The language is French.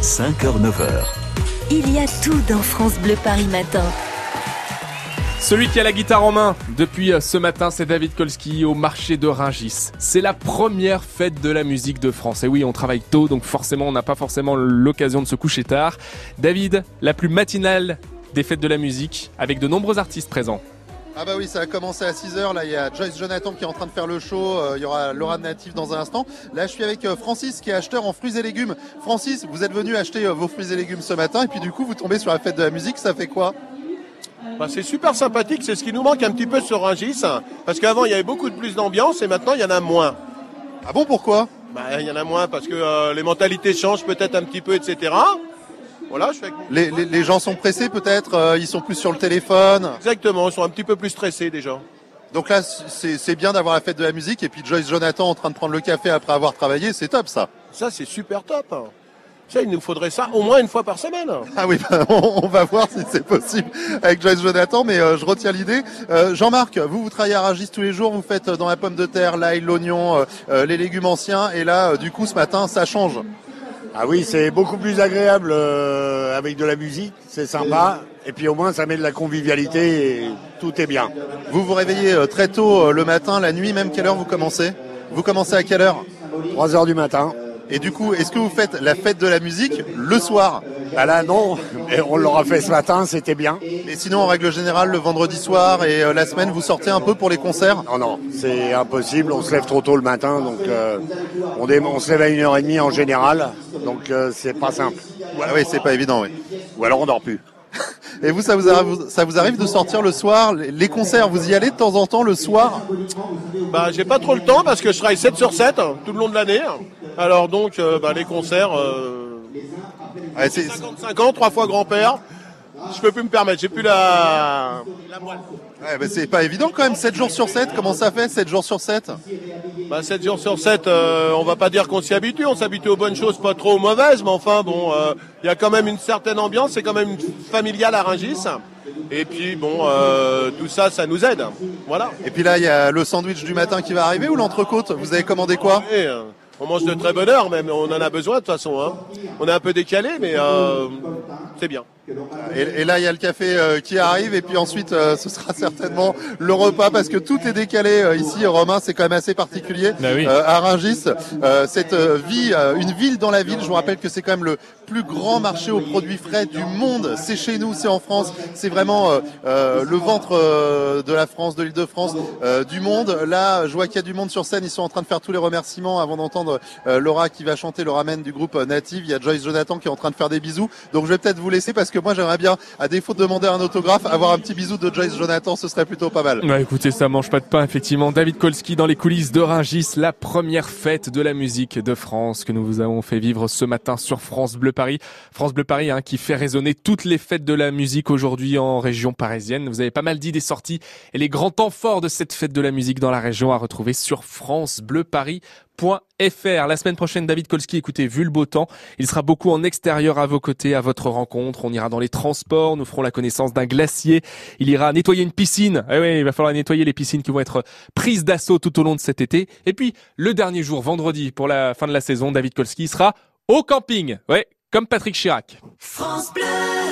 5h-9h. Il y a tout dans France Bleu Paris Matin. Celui qui a la guitare en main depuis ce matin, c'est David Kolski au marché de Ringis. C'est la première fête de la musique de France. Et oui, on travaille tôt, donc forcément, on n'a pas forcément l'occasion de se coucher tard. David, la plus matinale des fêtes de la musique, avec de nombreux artistes présents. Ah bah oui, ça a commencé à 6h. Là, il y a Joyce Jonathan qui est en train de faire le show. Euh, il y aura Laura Natif dans un instant. Là, je suis avec euh, Francis qui est acheteur en fruits et légumes. Francis, vous êtes venu acheter euh, vos fruits et légumes ce matin et puis du coup, vous tombez sur la fête de la musique. Ça fait quoi? Bah, c'est super sympathique, c'est ce qui nous manque un petit peu sur Rungis, parce qu'avant il y avait beaucoup de plus d'ambiance et maintenant il y en a moins. Ah bon, pourquoi? Bah, Il y en a moins parce que les mentalités changent peut-être un petit peu, etc. Voilà, je les, les, gens sont pressés peut-être, euh, ils sont plus sur le téléphone. Exactement, ils sont un petit peu plus stressés déjà. Donc là, c'est bien d'avoir la fête de la musique et puis Joyce Jonathan en train de prendre le café après avoir travaillé, c'est top ça. Ça, c'est super top. Ça, il nous faudrait ça au moins une fois par semaine. Ah oui, bah, on, va voir si c'est possible avec Joyce Jonathan, mais euh, je retiens l'idée. Euh, Jean-Marc, vous, vous travaillez à Ragis tous les jours, vous faites dans la pomme de terre, l'ail, l'oignon, les légumes anciens, et là, du coup, ce matin, ça change. Ah oui, c'est beaucoup plus agréable euh, avec de la musique, c'est sympa. Et puis au moins, ça met de la convivialité et tout est bien. Vous vous réveillez euh, très tôt euh, le matin, la nuit, même quelle heure vous commencez? Vous commencez à quelle heure? 3 heures du matin. Et du coup, est-ce que vous faites la fête de la musique le soir Bah là, non. on l'aura fait ce matin, c'était bien. Et sinon, en règle générale, le vendredi soir et euh, la semaine, vous sortez un peu pour les concerts? Non, non, c'est impossible. On se lève trop tôt le matin, donc euh, on, on, se lève à une heure et demie en général, donc euh, c'est pas simple. Ah oui, c'est pas évident, oui. Ou alors on dort plus. Et vous, ça vous, arrive, ça vous arrive de sortir le soir Les concerts, vous y allez de temps en temps le soir? Bah, j'ai pas trop le temps parce que je travaille 7 sur 7 tout le long de l'année. Alors donc, euh, bah, les concerts, euh, 55 ans, trois fois grand-père. Je peux plus me permettre, j'ai plus la, la moelle. Ouais, bah, c'est pas évident quand même, 7 jours sur 7, comment ça fait 7 jours sur 7 bah, 7 jours sur 7, euh, on va pas dire qu'on s'y habitue, on s'habitue aux bonnes choses, pas trop aux mauvaises, mais enfin bon, il euh, y a quand même une certaine ambiance, c'est quand même familial à Rungis. Et puis bon, euh, tout ça, ça nous aide. Voilà. Et puis là, il y a le sandwich du matin qui va arriver ou l'entrecôte? Vous avez commandé quoi? On mange de très bonne heure, même on en a besoin de toute façon. Hein. On est un peu décalé, mais euh, c'est bien. Et, là, il y a le café euh, qui arrive, et puis ensuite, euh, ce sera certainement le repas, parce que tout est décalé ici. Romain, c'est quand même assez particulier. Bah à Rungis, cette vie, une ville dans la ville. Je vous rappelle que c'est quand même le plus grand marché aux produits frais du monde. C'est chez nous, c'est en France. C'est vraiment le ventre de la France, de l'Île-de-France, du monde. Là, je vois qu'il y a du monde sur scène. Ils sont en train de faire tous les remerciements avant d'entendre euh, Laura qui va chanter, Laura Men du groupe euh, Native. Il y a Joyce Jonathan qui est en train de faire des bisous. Donc je vais peut-être vous laisser parce que moi j'aimerais bien, à défaut de demander un autographe, avoir un petit bisou de Joyce Jonathan. Ce serait plutôt pas mal. Bah écoutez, ça mange pas de pain effectivement. David Kolski dans les coulisses de Ringis, la première fête de la musique de France que nous vous avons fait vivre ce matin sur France Bleu Paris. France Bleu Paris hein, qui fait résonner toutes les fêtes de la musique aujourd'hui en région parisienne. Vous avez pas mal d'idées sorties et les grands temps forts de cette fête de la musique dans la région à retrouver sur France Bleu Paris. La semaine prochaine, David Kolski, écoutez, vu le beau temps, il sera beaucoup en extérieur à vos côtés, à votre rencontre. On ira dans les transports, nous ferons la connaissance d'un glacier. Il ira nettoyer une piscine. Eh oui, il va falloir nettoyer les piscines qui vont être prises d'assaut tout au long de cet été. Et puis, le dernier jour, vendredi, pour la fin de la saison, David Kolski sera au camping. Comme Patrick Chirac. France Bleu